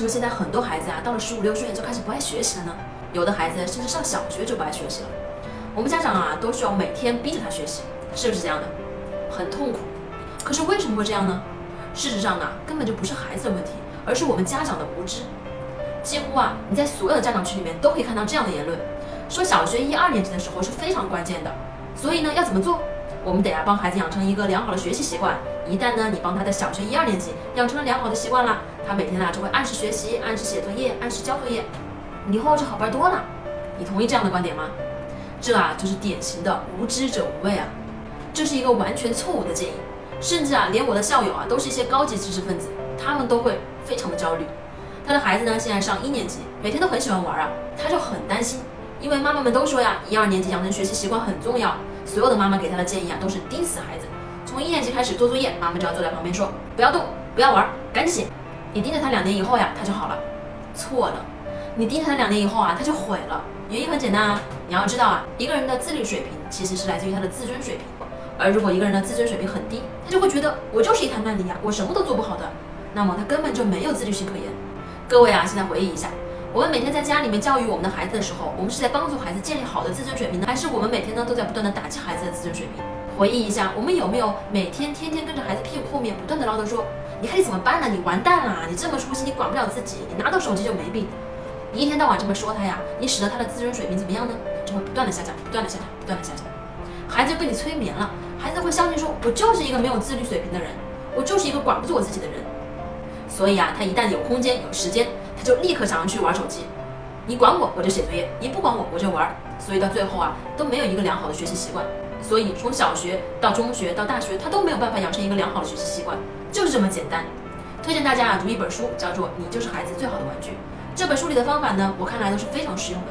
是不是现在很多孩子啊，到了十五六岁就开始不爱学习了呢？有的孩子甚至上小学就不爱学习了。我们家长啊，都需要每天逼着他学习，是不是这样的？很痛苦。可是为什么会这样呢？事实上啊，根本就不是孩子的问题，而是我们家长的无知。几乎啊，你在所有的家长群里面都可以看到这样的言论，说小学一二年级的时候是非常关键的。所以呢，要怎么做？我们得啊帮孩子养成一个良好的学习习惯。一旦呢，你帮他在小学一二年级养成了良好的习惯啦，他每天啊就会按时学习、按时写作业、按时交作业，以后就好办多了。你同意这样的观点吗？这啊就是典型的无知者无畏啊，这是一个完全错误的建议。甚至啊，连我的校友啊都是一些高级知识分子，他们都会非常的焦虑。他的孩子呢现在上一年级，每天都很喜欢玩啊，他就很担心，因为妈妈们都说呀，一二年级养成学习习惯很重要。所有的妈妈给他的建议啊，都是盯死孩子。从一年级开始做作业，妈妈就要坐在旁边说：“不要动，不要玩，赶紧写。”你盯着他两年以后呀，他就好了。错了，你盯着他两年以后啊，他就毁了。原因很简单啊，你要知道啊，一个人的自律水平其实是来自于他的自尊水平。而如果一个人的自尊水平很低，他就会觉得我就是一滩烂泥呀，我什么都做不好的，那么他根本就没有自律性可言。各位啊，现在回忆一下。我们每天在家里面教育我们的孩子的时候，我们是在帮助孩子建立好的自尊水平呢，还是我们每天呢都在不断的打击孩子的自尊水平？回忆一下，我们有没有每天天天跟着孩子屁股后面不断的唠叨说，你看你怎么办呢？你完蛋了！你这么粗心，你管不了自己，你拿到手机就没病。你一天到晚这么说他呀，你使得他的自尊水平怎么样呢？就会不断的下降，不断的下降，不断的下降。孩子被你催眠了，孩子会相信说，我就是一个没有自律水平的人，我就是一个管不住我自己的人。所以啊，他一旦有空间有时间。他就立刻想要去玩手机，你管我我就写作业，你不管我我就玩，所以到最后啊都没有一个良好的学习习惯，所以从小学到中学到大学，他都没有办法养成一个良好的学习习惯，就是这么简单。推荐大家啊读一本书，叫做《你就是孩子最好的玩具》。这本书里的方法呢，我看来都是非常实用的。